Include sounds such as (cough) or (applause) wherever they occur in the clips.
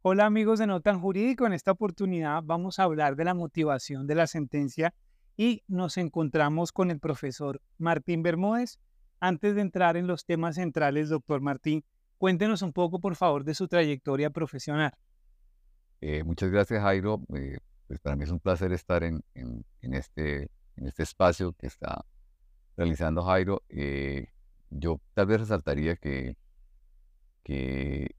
Hola amigos de Notan Jurídico, en esta oportunidad vamos a hablar de la motivación de la sentencia y nos encontramos con el profesor Martín Bermúdez. Antes de entrar en los temas centrales, doctor Martín, cuéntenos un poco por favor de su trayectoria profesional. Eh, muchas gracias Jairo, eh, pues para mí es un placer estar en, este, este espacio que está realizando Jairo. Eh, yo tal vez resaltaría que, que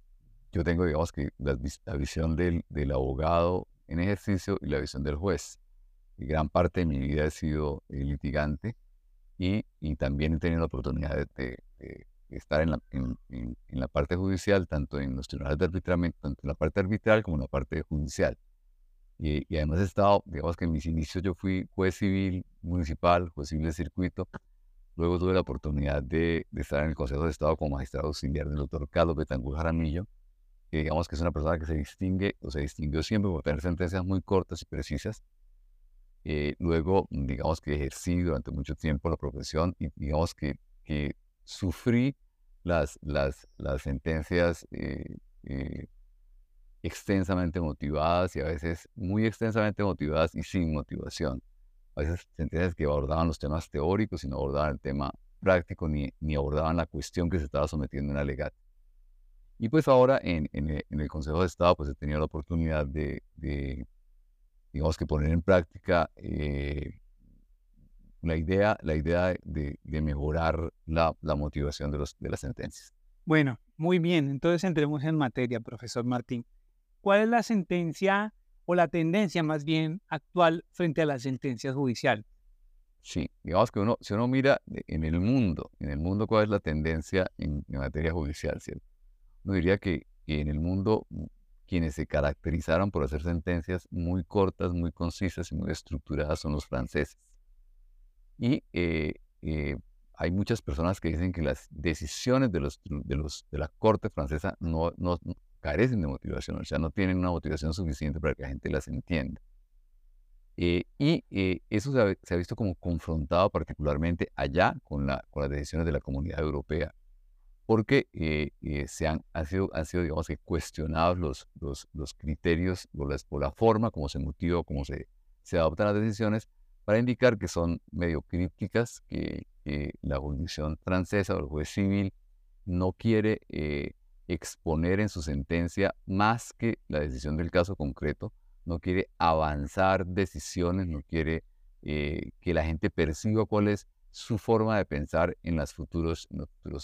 yo tengo, digamos, que la, visión del, abogado en ejercicio y la visión del juez. Y gran parte de mi vida he sido eh, litigante y, también he tenido la oportunidad de, estar en la, en, la, parte judicial, tanto en los tribunales de arbitramiento, tanto en la parte arbitral como en la parte judicial. Y, y, además he estado, digamos que en mis inicios yo fui juez civil municipal, juez civil de circuito. Luego tuve la oportunidad de, estar en el Consejo de Estado como magistrado auxiliar del doctor Carlos Betancourt Jaramillo que digamos que es una persona que se distingue o se distinguió siempre por tener sentencias muy cortas y precisas. Eh, luego, digamos que ejercí durante mucho tiempo la profesión y digamos que, que sufrí las, las, las sentencias eh, eh, extensamente motivadas y a veces muy extensamente motivadas y sin motivación. A veces sentencias que abordaban los temas teóricos y no abordaban el tema práctico ni, ni abordaban la cuestión que se estaba sometiendo en la legal. Y pues ahora en, en, el Consejo de Estado pues he tenido la oportunidad de, digamos que poner en práctica eh, la idea, la idea de, mejorar la, la, motivación de, los, de las sentencias. Bueno, muy bien, entonces entremos en materia, profesor Martín. ¿Cuál es la sentencia o la tendencia más bien actual frente a las sentencias judiciales? Sí, digamos que uno, si uno mira en el mundo, en el mundo cuál es la tendencia en, en materia judicial, ¿cierto? No diría que, en el mundo mm, quienes se caracterizaron por hacer sentencias muy cortas, muy concisas y muy estructuradas son los franceses. Y eh, eh, hay muchas personas que dicen que las decisiones de, los, de, los, de la corte francesa no, no, carecen de motivación, o sea, no tienen una motivación suficiente para que la gente las entienda. Eh, y eso se ha, se ha, visto como confrontado particularmente allá con, la, con las decisiones de la comunidad europea porque eh, eh, se han, sido, cuestionados los, criterios o, la forma como se motiva, cómo se, se adoptan las decisiones, para indicar que son medio crípticas, que, la jurisdicción francesa o el juez civil no quiere eh, exponer en su sentencia más que la decisión del caso concreto, no quiere avanzar decisiones, no quiere que la gente perciba cuál es su forma de pensar en los futuros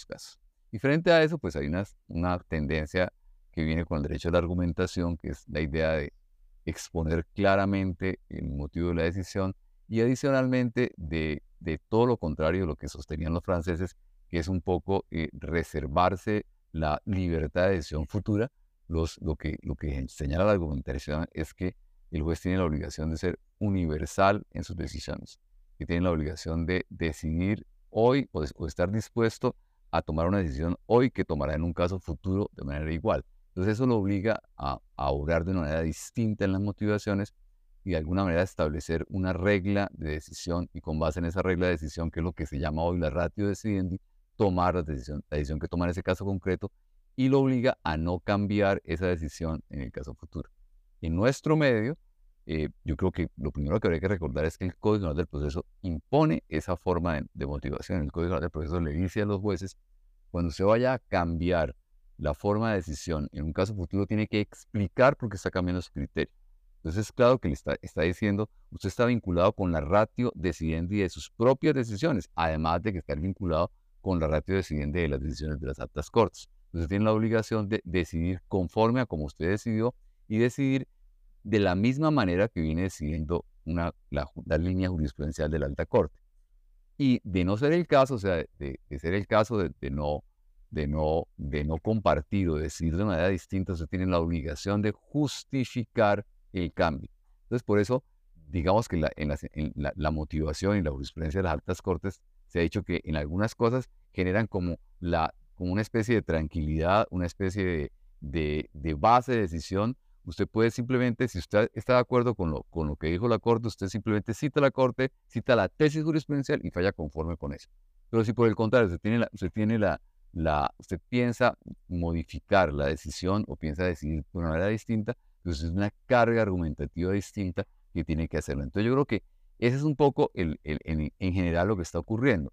casos. Y frente a eso, pues hay una, una tendencia que viene con el derecho a la argumentación, que es la idea de exponer claramente el motivo de la decisión y adicionalmente de, de todo lo contrario de lo que sostenían los franceses, que es un poco eh, reservarse la libertad de decisión futura. Los, lo, que, lo que señala la argumentación es que el juez tiene la obligación de ser universal en sus decisiones, que tiene la obligación de decidir hoy o, de, o estar dispuesto a tomar una decisión hoy que tomará en un caso futuro de manera igual. Entonces eso lo obliga a, a obrar de una manera distinta en las motivaciones y de alguna manera establecer una regla de decisión y con base en esa regla de decisión, que es lo que se llama hoy la ratio decidendi, tomar la decisión, la decisión que toma en ese caso concreto y lo obliga a no cambiar esa decisión en el caso futuro. En nuestro medio, eh, yo creo que lo primero que habría que recordar es que el Código del Proceso impone esa forma de, motivación. El Código del Proceso le dice a los jueces cuando se vaya a cambiar la forma de decisión en un caso futuro, tiene que explicar por qué está cambiando su criterio. Entonces, es claro que le está, está diciendo, usted está vinculado con la ratio decidendi de sus propias decisiones, además de que está vinculado con la ratio decidendi de las decisiones de las altas cortes. Entonces, tiene la obligación de decidir conforme a como usted decidió y decidir de la misma manera que viene decidiendo una, la, línea jurisprudencial de la alta corte. Y de no ser el caso, o sea, de, ser el caso de, no, de, no, de no compartir o decir de manera distinta, usted tiene la obligación de justificar el cambio. Entonces, por eso, digamos que la, en, la, motivación y la jurisprudencia de las altas cortes se ha dicho que en algunas cosas generan como, la, como una especie de tranquilidad, una especie de, de base de decisión Usted puede simplemente, si usted está de acuerdo con lo, con lo que dijo la Corte, usted simplemente cita la Corte, cita la tesis jurisprudencial y falla conforme con eso. Pero si por el contrario usted tiene la, usted tiene la, usted piensa modificar la decisión o piensa decidir de una manera distinta, entonces es una carga argumentativa distinta que tiene que hacerlo. Entonces yo creo que ese es un poco el, en, general lo que está ocurriendo.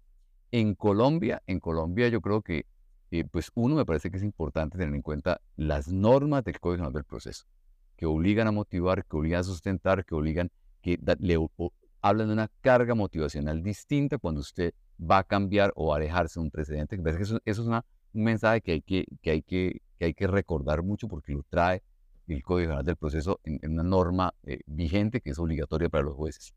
En Colombia, en Colombia yo creo que, eh, pues uno me parece que es importante tener en cuenta las normas del Código Nacional del Proceso, que obligan a motivar, que obligan a sustentar, que obligan, que le, hablan de una carga motivacional distinta cuando usted va a cambiar o alejarse de un precedente. que eso, es un mensaje que hay que, hay que hay que recordar mucho porque lo trae el Código General del Proceso en, una norma eh, vigente que es obligatoria para los jueces.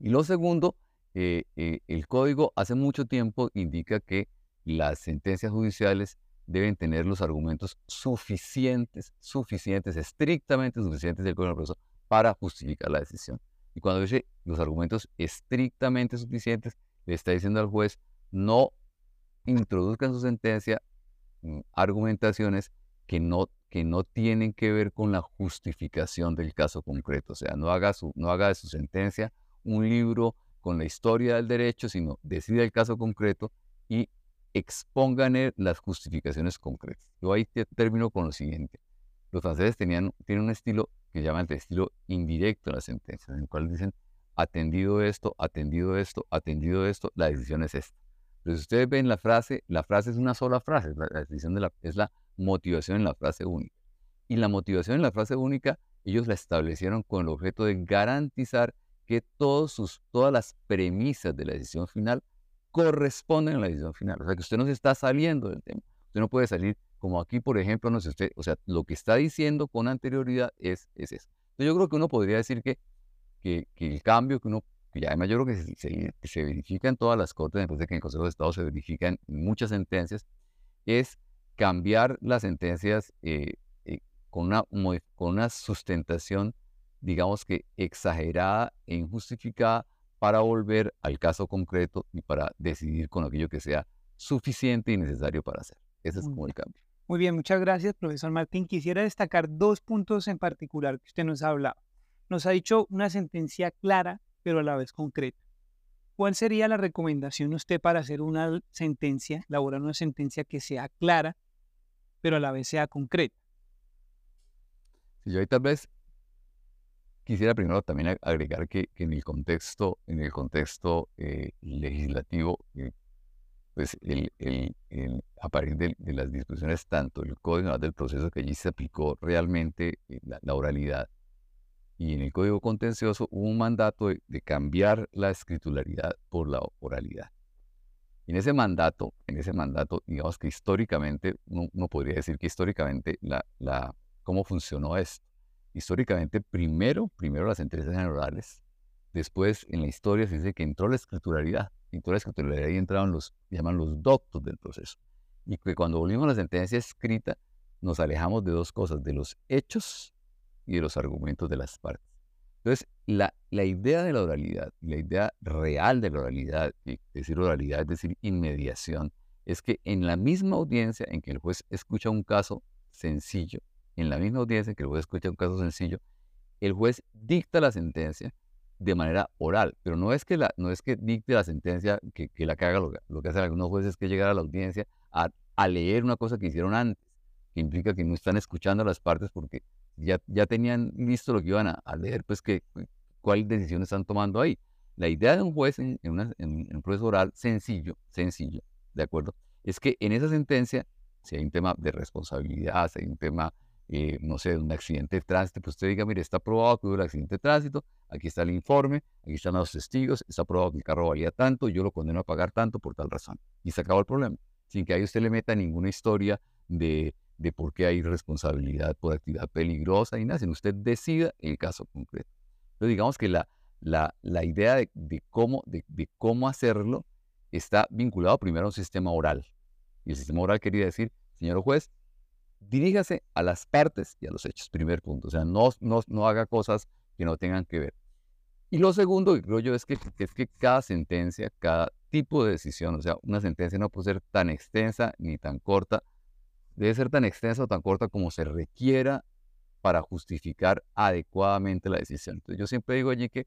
Y lo segundo, eh, eh, el código hace mucho tiempo indica que las sentencias judiciales deben tener los argumentos suficientes, suficientes, estrictamente suficientes del del Proceso para justificar la decisión. Y cuando dice los argumentos estrictamente suficientes, le está diciendo al juez, no introduzca en su sentencia mm, argumentaciones que no, que no tienen que ver con la justificación del caso concreto. O sea, no haga, su, no haga de su sentencia un libro con la historia del derecho, sino decida el caso concreto y expongan las justificaciones concretas. Yo ahí termino con lo siguiente. Los franceses tenían, tienen un estilo que llaman el estilo indirecto en las sentencias, en el cual dicen, atendido esto, atendido esto, atendido esto, la decisión es esta. Pero si ustedes ven la frase, la frase es una sola frase, la, decisión la, es la motivación en la frase única. Y la motivación en la frase única, ellos la establecieron con el objeto de garantizar que todos sus, todas las premisas de la decisión final corresponden a la decisión final. O sea, que usted no se está saliendo del tema. Usted no puede salir como aquí, por ejemplo, no sé usted, o sea, lo que está diciendo con anterioridad es, es eso. Entonces yo creo que uno podría decir que, que, el cambio que uno, que además yo creo que se, se, verifica en todas las cortes, después de que en el Consejo de Estado se verifican muchas sentencias, es cambiar las sentencias eh, eh, con, una, con una sustentación digamos que exagerada e injustificada para volver al caso concreto y para decidir con aquello que sea suficiente y necesario para hacer. Ese es como el cambio. Muy bien, muchas gracias, profesor Martín. Quisiera destacar dos puntos en particular que usted nos ha hablado. Nos ha dicho una sentencia clara, pero a la vez concreta. ¿Cuál sería la recomendación usted para hacer una sentencia, elaborar una sentencia que sea clara, pero a la vez sea concreta? Si yo ahí tal vez Quisiera primero también agregar que, en el contexto, en el contexto eh, legislativo, eh, pues el, a partir de, las discusiones, tanto el Código del Proceso que allí se aplicó realmente eh, la, oralidad, y en el Código Contencioso hubo un mandato de, cambiar la escritularidad por la oralidad. En ese mandato, en ese mandato, digamos que históricamente, uno, podría decir que históricamente la, la, cómo funcionó esto históricamente, primero, primero las sentencias orales, después en la historia se dice que entró la escrituralidad, entró la escrituralidad y entraron los, llaman los doctos del proceso. Y que cuando volvimos a la sentencia escrita, nos alejamos de dos cosas, de los hechos y de los argumentos de las partes. Entonces, la, la idea de la oralidad, la idea real de la oralidad, es decir oralidad, es decir inmediación, es que en la misma audiencia en que el juez escucha un caso sencillo, en la misma audiencia que el juez escucha un caso sencillo, el juez dicta la sentencia de manera oral, pero no es que, la, no es que dicte la sentencia que, que la haga lo, lo, que hacen algunos jueces es que llegar a la audiencia a, a, leer una cosa que hicieron antes, que implica que no están escuchando a las partes porque ya, ya tenían listo lo que iban a, leer, pues que cuál decisión están tomando ahí. La idea de un juez en, en, en un proceso oral sencillo, sencillo, ¿de acuerdo? Es que en esa sentencia, si hay un tema de responsabilidad, si hay un tema eh, no sé, un accidente de tránsito, pues usted diga, mire, está probado que hubo un accidente de tránsito, aquí está el informe, aquí están los testigos, está probado que el carro valía tanto, yo lo condeno a pagar tanto por tal razón. Y se acabó el problema, sin que ahí usted le meta ninguna historia de, de por qué hay responsabilidad por actividad peligrosa y nada, sino usted decida el caso concreto. Entonces, digamos que la, la, la idea de, de cómo, de, de cómo hacerlo está vinculado primero a un sistema oral. Y el sistema oral quería decir, señor juez, diríjase a las partes y a los hechos, primer punto. O sea, no, no, no haga cosas que no tengan que ver. Y lo segundo que creo yo es que, es que cada sentencia, cada tipo de decisión, o sea, una sentencia no puede ser tan extensa ni tan corta, debe ser tan extensa o tan corta como se requiera para justificar adecuadamente la decisión. Entonces yo siempre digo allí que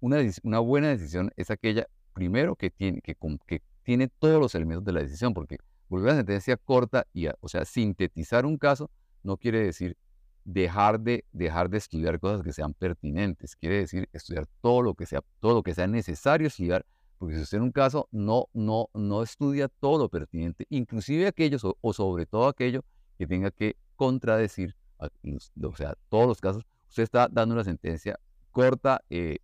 una, una buena decisión es aquella, primero, que tiene, que, que tiene todos los elementos de la decisión, porque Porque una sentencia corta, y, o sea, sintetizar un caso no quiere decir dejar de, dejar de estudiar cosas que sean pertinentes. Quiere decir estudiar todo lo que sea, todo lo que sea necesario estudiar, porque si usted en un caso no, no, no estudia todo lo pertinente, inclusive aquellos o, sobre todo aquello que tenga que contradecir, o sea, todos los casos, usted está dando una sentencia corta e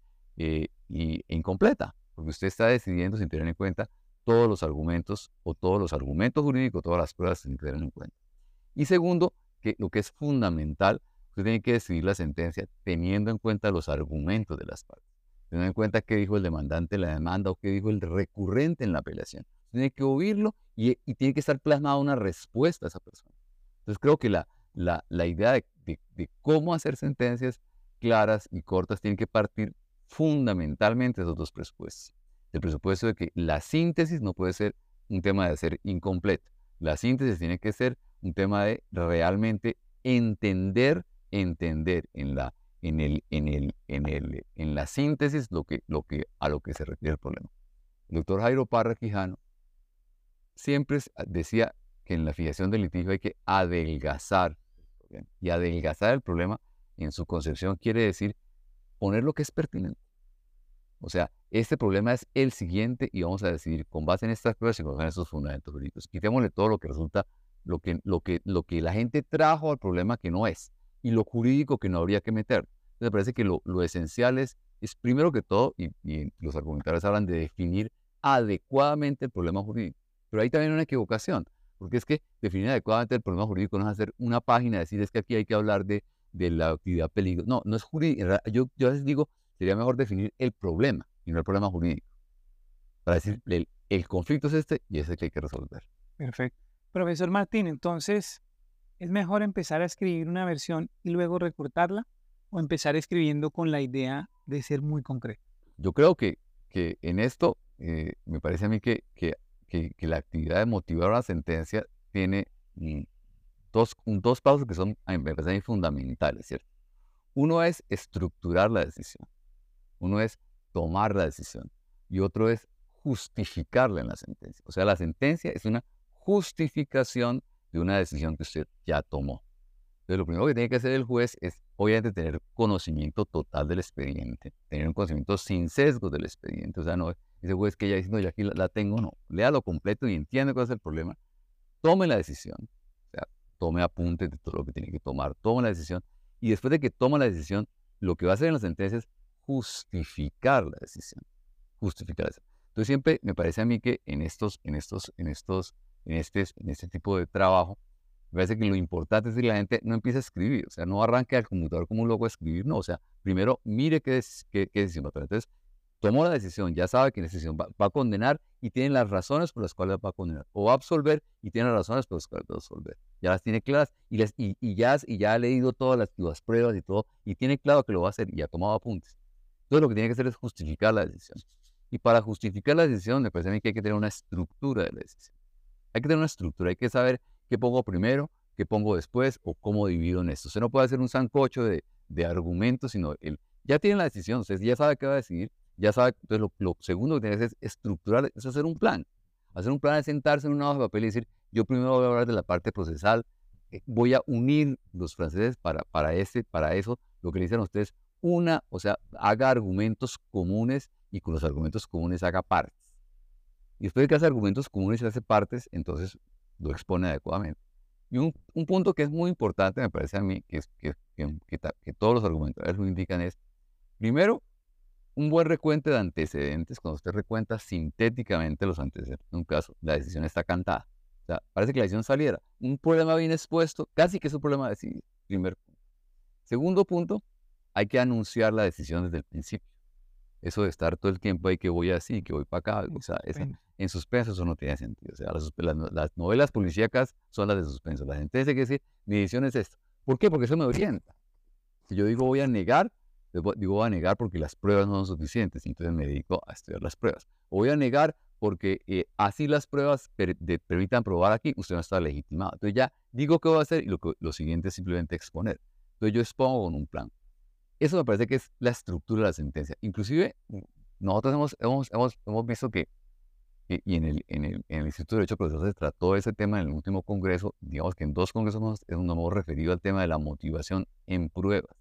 incompleta, porque usted está decidiendo sin tener en cuenta todos los argumentos o todos los argumentos jurídicos, todas las pruebas sin tener en cuenta. Y segundo, que lo que es fundamental, usted tiene que decidir la sentencia teniendo en cuenta los argumentos de las partes, teniendo en cuenta qué dijo el demandante en la demanda o qué dijo el recurrente en la apelación. tiene que oírlo y, tiene que estar plasmada una respuesta a esa persona. Entonces creo que la, la, idea de, de, cómo hacer sentencias claras y cortas tiene que partir fundamentalmente de esos dos presupuestos. El presupuesto de que la síntesis no puede ser un tema de ser incompleto. La síntesis tiene que ser un tema de realmente entender, entender en la, en el, en el, en el, en la síntesis lo que, lo que, a lo que se refiere el problema. El doctor Jairo Parra Quijano siempre decía que en la fijación del litigio hay que adelgazar Y adelgazar el problema, en su concepción, quiere decir poner lo que es pertinente. O sea, este problema es el siguiente y vamos a decidir con base en estas pruebas y con base en estos fundamentos jurídicos. Quitémosle todo lo que resulta lo que, lo, que, lo que la gente trajo al problema que no es y lo jurídico que no habría que meter. Entonces me parece que lo, lo esencial es, es, primero que todo, y, los argumentarios hablan de definir adecuadamente el problema jurídico. Pero hay también una equivocación, porque es que definir adecuadamente el problema jurídico no es hacer una página, decir es que aquí hay que hablar de, de la actividad peligro. No, no es jurídico. Yo, yo a veces digo, sería mejor definir el problema y no el problema jurídico. Para decir, el, el conflicto es este y es el que hay que resolver. Perfecto. Profesor Martín, entonces, ¿es mejor empezar a escribir una versión y luego recortarla o empezar escribiendo con la idea de ser muy concreto? Yo creo que, que en esto eh, me parece a mí que, que, que, la actividad de motivar una sentencia tiene mm, dos, dos pasos que son, me parecen fundamentales, ¿cierto? Uno es estructurar la decisión, uno es tomar la decisión y otro es justificarla en la sentencia. O sea, la sentencia es una justificación de una decisión que usted ya tomó. Entonces, lo primero que tiene que hacer el juez es, obviamente, tener conocimiento total del expediente, tener un conocimiento sin sesgo del expediente. O sea, no ese juez que ya dice, no, yo aquí la, tengo, no. Léalo completo y entiende cuál es el problema. Tome la decisión. O sea, tome apuntes de todo lo que tiene que tomar. Tome la decisión. Y después de que toma la decisión, lo que va a hacer en la sentencia es justificar la decisión. Justificar la decisión. Entonces, siempre me parece a mí que en estos, en estos, en estos en este, en este tipo de trabajo, me parece que lo importante es que la gente no empiece a escribir, o sea, no arranque al computador como un loco a escribir, no, o sea, primero mire qué, qué, qué decisión va a tomar. Entonces, tomó la decisión, ya sabe que la decisión va, a condenar y tiene las razones por las cuales va a condenar, o va a absolver y tiene las razones por las cuales va a absolver. Ya las tiene claras y, les, y, ya, ha leído todas las, las, pruebas y todo, y tiene claro que lo va a hacer y ha tomado apuntes. Entonces, lo que tiene que hacer es justificar la decisión. Y para justificar la decisión, me parece a mí que hay que tener una estructura de la decisión. Hay que tener una estructura, hay que saber qué pongo primero, qué pongo después o cómo divido en esto. Usted no puede hacer un sancocho de, de argumentos, sino el, ya tiene la decisión, usted ya sabe qué va a decidir, ya sabe. Entonces, lo, segundo que tiene que hacer es estructurar, es hacer un plan. Hacer un plan es sentarse en una hoja de papel y decir, yo primero voy a hablar de la parte procesal, eh, voy a unir los franceses para, para, ese, para eso, lo que le dicen ustedes, una, o sea, haga argumentos comunes y con los argumentos comunes haga partes. Y después de que hace argumentos comunes y hace partes, entonces lo expone adecuadamente. Y un, un, punto que es muy importante, me parece a mí, que, es, que, que, todos los argumentadores lo indican es, primero, un buen recuento de antecedentes, cuando usted recuenta sintéticamente los antecedentes en un caso, la decisión está cantada. O sea, parece que la decisión saliera. Un problema bien expuesto, casi que es un problema decidido. Primer punto. Segundo punto, hay que anunciar la decisión desde el principio. Eso de estar todo el tiempo ahí que voy así, que voy para acá, o sea, esa, en suspenso eso no tiene sentido. O sea, las, novelas policíacas son las de suspenso. La gente dice que decir, mi decisión es esto. ¿Por qué? Porque eso me orienta. Si yo digo voy a negar, digo voy a negar porque las pruebas no son suficientes, entonces me dedico a estudiar las pruebas. O voy a negar porque eh, así las pruebas permitan probar aquí, usted no está legitimado. Entonces ya digo qué voy a hacer y lo, lo siguiente es simplemente exponer. Entonces yo expongo con un plan. Eso me parece que es la estructura de la sentencia. Inclusive nosotros hemos, hemos, hemos, hemos visto que eh, y en el, en, el, en el Instituto de Derecho Procesal se trató ese tema en el último congreso, digamos que en dos congresos nos, hemos referido al tema de la motivación en pruebas.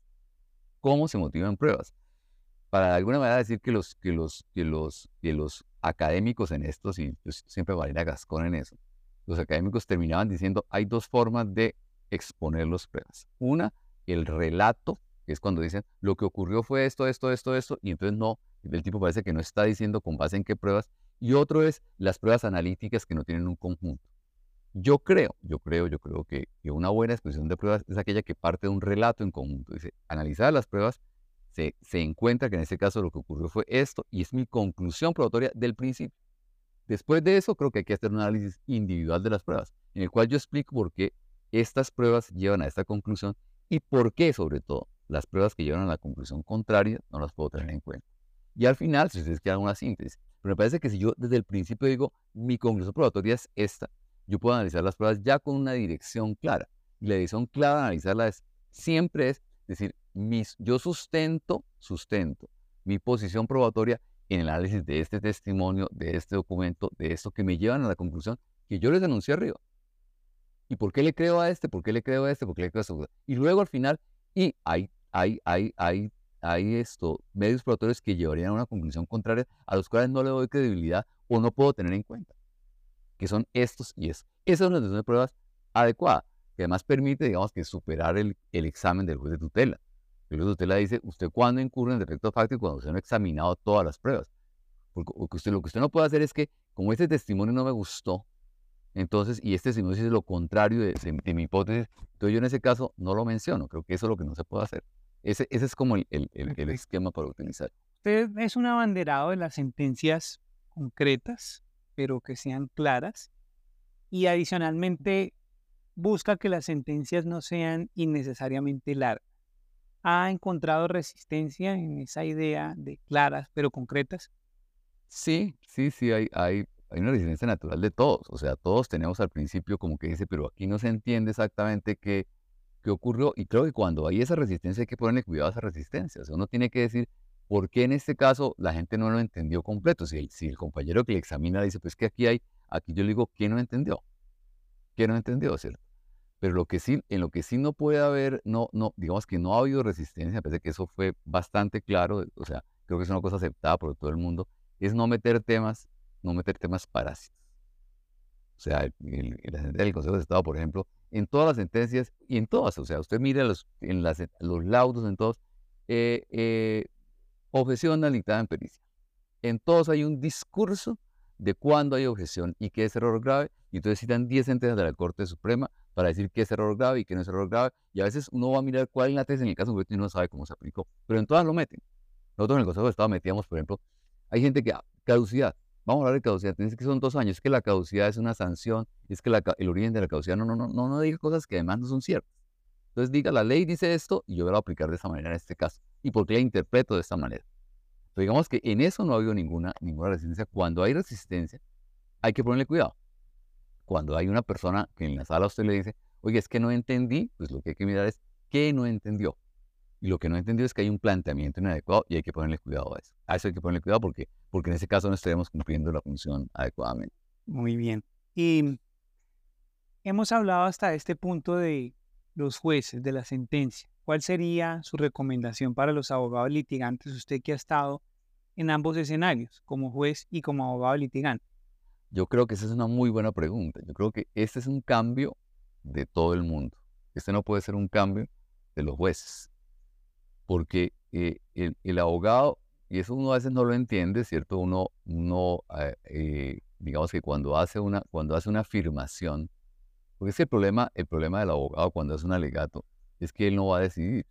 ¿Cómo se motiva en pruebas? Para de alguna manera decir que los, que los, que los, que los académicos en esto, y pues, siempre Valera Gascón en eso, los académicos terminaban diciendo hay dos formas de exponer las pruebas. Una, el relato, que es cuando dicen lo que ocurrió fue esto, esto, esto, esto, y entonces no, el tipo parece que no está diciendo con base en qué pruebas, y otro es las pruebas analíticas que no tienen un conjunto. Yo creo, yo creo, yo creo que, una buena exposición de pruebas es aquella que parte de un relato en conjunto. Dice, analizar las pruebas, se, se encuentra que en este caso lo que ocurrió fue esto y es mi conclusión probatoria del principio. Después de eso, creo que hay que hacer un análisis individual de las pruebas, en el cual yo explico por qué estas pruebas llevan a esta conclusión y por qué, sobre todo, las pruebas que llevan a la conclusión contraria no las puedo tener en cuenta. Y al final, si ustedes quieren una síntesis, pero me parece que si yo desde el principio digo, mi conclusión probatoria es esta, yo puedo analizar las pruebas ya con una dirección clara. Y la dirección clara de analizarla es, siempre es decir, mis, yo sustento, sustento mi posición probatoria en el análisis de este testimonio, de este documento, de esto que me llevan a la conclusión que yo les denuncié arriba. ¿Y por qué le creo a este? ¿Por qué le creo a este? ¿Por qué le creo a este? Y luego al final, y hay, hay, hay, hay hay esto, medios probatorios que llevarían a una conclusión contraria a los cuales no le doy credibilidad o no puedo tener en cuenta, que son estos y estos. Esa es una de pruebas adecuada, que además permite, digamos, que superar el, el examen del juez de tutela. El juez de tutela dice, ¿usted cuándo incurre en defecto fáctico? Cuando usted no ha examinado todas las pruebas. Porque usted, lo que usted no puede hacer es que, como este testimonio no me gustó, entonces, y este testimonio dice lo contrario de, de mi hipótesis, entonces yo en ese caso no lo menciono. Creo que eso es lo que no se puede hacer. Ese, es como el, el, esquema para utilizar. Usted es un abanderado de las sentencias concretas, pero que sean claras, y adicionalmente busca que las sentencias no sean innecesariamente largas. ¿Ha encontrado resistencia en esa idea de claras pero concretas? Sí, sí, sí, hay, hay, hay una resistencia natural de todos. O sea, todos tenemos al principio como que dice, pero aquí no se entiende exactamente qué, qué ocurrió. Y creo que cuando hay esa resistencia hay que ponerle cuidado a esa resistencia. O sea, uno tiene que decir por qué en este caso la gente no lo entendió completo. Si el, si el compañero que le examina dice, pues que aquí hay, aquí yo le digo, ¿quién no entendió? ¿Quién no entendió? ¿Cierto? Pero lo que sí, en lo que sí no puede haber, no, no, digamos que no ha habido resistencia, parece que eso fue bastante claro, o sea, creo que es una cosa aceptada por todo el mundo, es no meter temas, no meter temas parásitos. O sea, el, el, el Consejo de Estado, por ejemplo, en todas las sentencias y en todas, o sea, usted mira los, en las, los laudos, en todos, eh, eh, objeción dictada en pericia. En todos hay un discurso de cuándo hay objeción y qué es error grave, y entonces citan 10 sentencias de la Corte Suprema para decir qué es error grave y qué no es error grave, y a veces uno va a mirar cuál es la tesis en el caso concreto y no sabe cómo se aplicó, pero en todas lo meten. Nosotros en el Consejo de Estado metíamos, por ejemplo, hay gente que, ah, caducidad, Vamos a hablar de caducidad. Tienes que son dos años. Es que la caducidad es una sanción. Es que el origen de la caducidad. No, no, no, no, no diga cosas que además no son ciertas. Entonces diga, la ley dice esto y yo voy a aplicar de esta manera en este caso. ¿Y por qué la interpreto de esta manera? Entonces digamos que en eso no ha habido ninguna, ninguna resistencia. Cuando hay resistencia, hay que ponerle cuidado. Cuando hay una persona que en la sala usted le dice, oye, es que no entendí, pues lo que hay que mirar es qué no entendió. Y lo que no entendió es que hay un planteamiento inadecuado y hay que ponerle cuidado a eso. A eso hay que ponerle cuidado porque, porque en ese caso no estaremos cumpliendo la función adecuadamente. Muy bien. Y hemos hablado hasta este punto de los jueces, de la sentencia. ¿Cuál sería su recomendación para los abogados litigantes, usted que ha estado en ambos escenarios, como juez y como abogado litigante? Yo creo que esa es una muy buena pregunta. Yo creo que este es un cambio de todo el mundo. Este no puede ser un cambio de los jueces porque eh, el, abogado, y eso uno a veces no lo entiende, ¿cierto? Uno, uno eh, eh, digamos que cuando hace, una, cuando hace una afirmación, porque es el problema, el problema del abogado cuando hace un alegato es que él no va a decidir.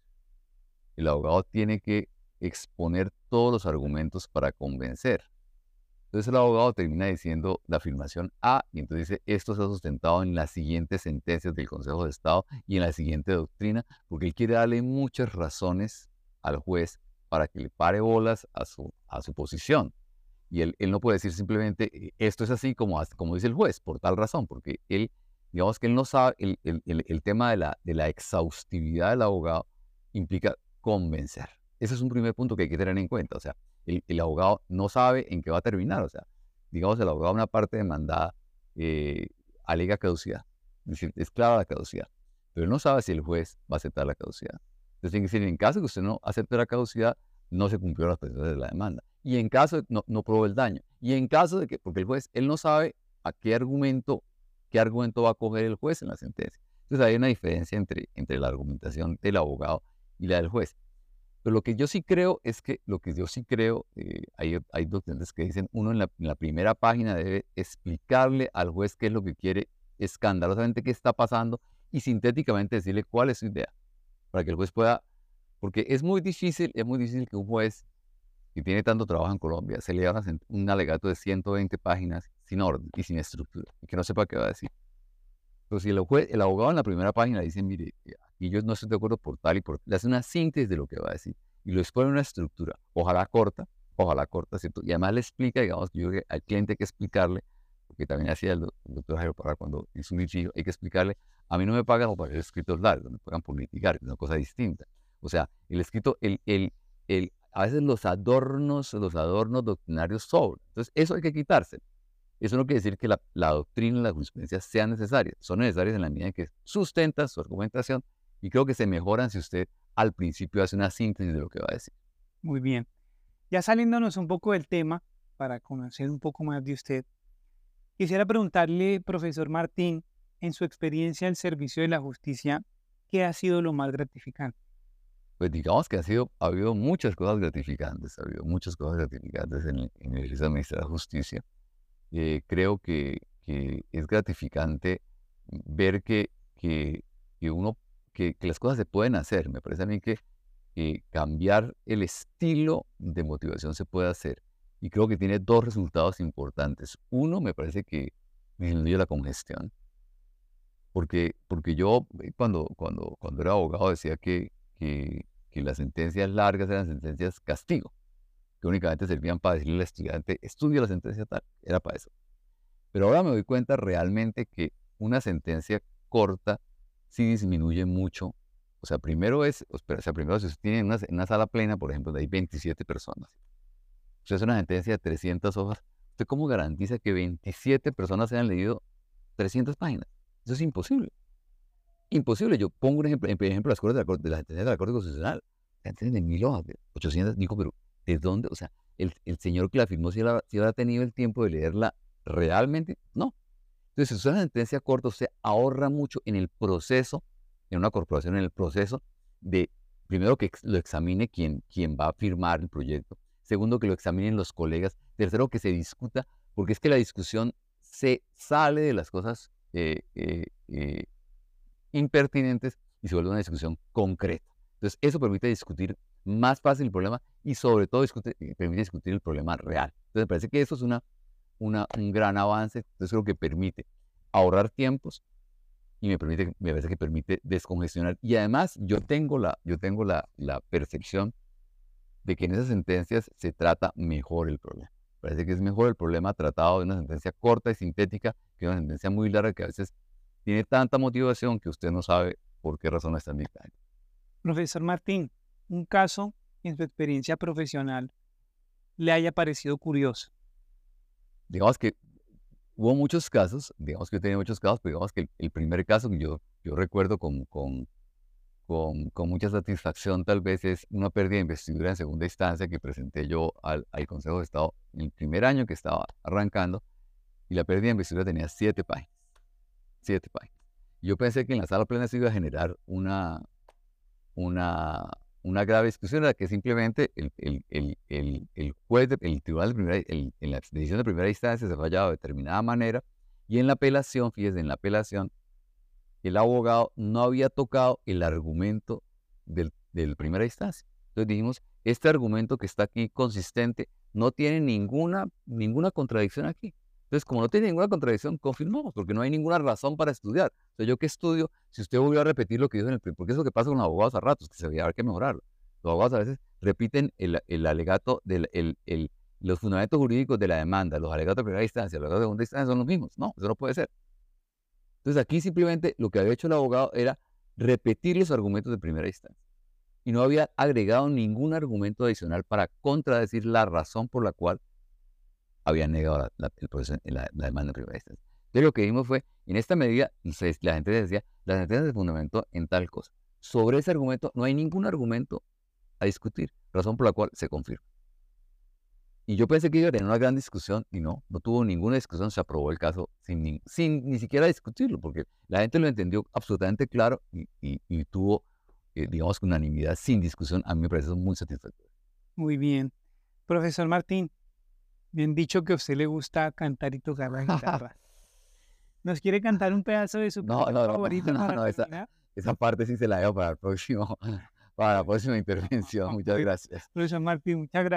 El abogado tiene que exponer todos los argumentos para convencer. Entonces el abogado termina diciendo la afirmación A y entonces dice esto se ha sustentado en las siguientes sentencias del Consejo de Estado y en la siguiente doctrina, porque él quiere darle muchas razones al juez para que le pare bolas a su, a su posición. Y él, él no puede decir simplemente eh, esto es así como, como dice el juez, por tal razón, porque él, digamos que él no sabe, el, el, el tema de la, de la exhaustividad del abogado implica convencer. Ese es un primer punto que hay que tener en cuenta. O sea, el, abogado no sabe en qué va a terminar. O sea, digamos, el abogado una parte demandada eh, alega caducidad. Es decir, es clara la caducidad. Pero no sabe si el juez va a aceptar la caducidad. Entonces, tiene que decir, en caso de que usted no acepte la caducidad, no se cumplió las presiones de la demanda. Y en caso de que no, no probó el daño. Y en caso de que, porque el juez, él no sabe a qué argumento, qué argumento va a coger el juez en la sentencia. Entonces hay una diferencia entre, entre la argumentación del abogado y la del juez. Pero lo que yo sí creo es que, lo que yo sí creo, eh, hay, hay doctores que dicen, uno en la, en la, primera página debe explicarle al juez qué es lo que quiere, escandalosamente qué está pasando y sintéticamente decirle cuál es su idea, para que el juez pueda, porque es muy difícil, es muy difícil que un juez que tiene tanto trabajo en Colombia se le haga un alegato de 120 páginas sin orden y sin estructura, y que no sepa qué va a decir. Pero si el, juez, el abogado en la primera página dice, mire, y yo no estoy de acuerdo por tal y por le hace una síntesis de lo que va a decir y lo expone en una estructura, ojalá corta, ojalá corta, ¿cierto? Y además le explica, digamos, que al cliente hay que explicarle, porque también hacía el, doctor Jairo Parra cuando hizo un litigio, hay que explicarle, a mí no me pagan por hacer escritos largos, me pagan por litigar, es una cosa distinta. O sea, el escrito, el, el, el, a veces los adornos, los adornos doctrinarios sobran. Entonces, eso hay que quitarse. Eso no quiere decir que la, la doctrina y la jurisprudencia sean necesarias. Son necesarias en la medida en que sustentan su argumentación y creo que se mejoran si usted al principio hace una síntesis de lo que va a decir. Muy bien. Ya saliéndonos un poco del tema, para conocer un poco más de usted, quisiera preguntarle, profesor Martín, en su experiencia al servicio de la justicia, ¿qué ha sido lo más gratificante? Pues digamos que ha, sido, ha habido muchas cosas gratificantes, ha habido muchas cosas gratificantes en el, en el de justicia. Eh, creo que, que, es gratificante ver que, que, que uno que, las cosas se pueden hacer. Me parece a mí que cambiar el estilo de motivación se puede hacer. Y creo que tiene dos resultados importantes. Uno, me parece que disminuye la congestión. Porque, porque yo eh, cuando, cuando, cuando era abogado decía que, que, que las sentencias largas eran sentencias castigo, que únicamente servían para decirle al estudiante, estudia la sentencia tal, era para eso. Pero ahora me doy cuenta realmente que una sentencia corta sí disminuye mucho. O sea, primero es, o sea, primero si usted tiene una, una sala plena, por ejemplo, de hay 27 personas. Usted hace una sentencia de 300 hojas. ¿Usted cómo garantiza que 27 personas hayan leído 300 páginas? Eso es imposible. Imposible. Yo pongo un ejemplo, por ejemplo las cosas de la, Corte, de la sentencia de la Corte Constitucional. Sentencias de mil hojas, de 800. Digo, pero ¿de dónde? O sea, el, el señor que la firmó, si, si habrá tenido el tiempo de leerla realmente, no. Entonces, si usted una sentencia corta, usted ahorra mucho en el proceso, en una corporación, en el proceso de, primero, que lo examine quien, va a firmar el proyecto. Segundo, que lo examinen los colegas. Tercero, que se discuta, porque es que la discusión se sale de las cosas eh, eh, eh, impertinentes y se vuelve una discusión concreta. Entonces, eso permite discutir más fácil el problema y sobre todo permite discutir el problema real. Entonces, me parece que eso es una un gran avance. Entonces creo que permite ahorrar tiempos y me permite, me parece que permite descongestionar. Y además yo tengo la, yo tengo la, percepción de que en esas sentencias se trata mejor el problema. Parece que es mejor el problema tratado de una sentencia corta y sintética que una sentencia muy larga que a veces tiene tanta motivación que usted no sabe por qué razón está en dictamen. Profesor Martín, un caso en su experiencia profesional le haya parecido curioso digamos que hubo muchos casos, digamos que yo tenía muchos casos, pero digamos que el, primer caso que yo, yo recuerdo con, con, con, con, mucha satisfacción tal vez es una pérdida de investidura en segunda instancia que presenté yo al, al Consejo de Estado en el primer año que estaba arrancando y la pérdida de investidura tenía siete páginas. Siete páginas. Yo pensé que en la sala plena se iba a generar una, una, una grave discusión era que simplemente el, el, el, el juez, el tribunal de primera, en la decisión de primera instancia se fallaba de determinada manera y en la apelación, fíjese, en la apelación, el abogado no había tocado el argumento del, del primera instancia. Entonces dijimos, este argumento que está aquí consistente no tiene ninguna, ninguna contradicción aquí. Entonces, como no tiene ninguna contradicción, confirmamos, porque no hay ninguna razón para estudiar. O sea, yo que estudio, si usted volvió a repetir lo que dijo en el primer, porque es lo que pasa con los abogados a ratos, que se haber que mejorarlo. Los abogados a veces repiten el, el alegato, del, el, el, los fundamentos jurídicos de la demanda, los alegatos de primera instancia, los alegatos de segunda instancia son los mismos. No, eso no puede ser. Entonces, aquí simplemente lo que había hecho el abogado era repetir los argumentos de primera instancia. Y no había agregado ningún argumento adicional para contradecir la razón por la cual habían negado la, demanda en primera instancia. Entonces lo que dijimos fue, en esta medida, la gente decía, la sentencia se fundamentó en tal cosa. Sobre ese argumento no hay ningún argumento a discutir, razón por la cual se confirma. Y yo pensé que iba a tener una gran discusión y no, no tuvo ninguna discusión, se aprobó el caso sin ni, sin ni siquiera discutirlo, porque la gente lo entendió absolutamente claro y, y, tuvo, eh, digamos, unanimidad sin discusión. A mí me parece muy satisfactorio. Muy bien. Profesor Martín, me han dicho que a usted le gusta cantar y tocar la (laughs) guitarra. ¿Nos quiere cantar un pedazo de su no, no, favorito? No, no, (laughs) esa, esa, parte sí se la dejo para el próximo, (laughs) para la próxima intervención. Muchas gracias. Profesor Martín, muchas gracias.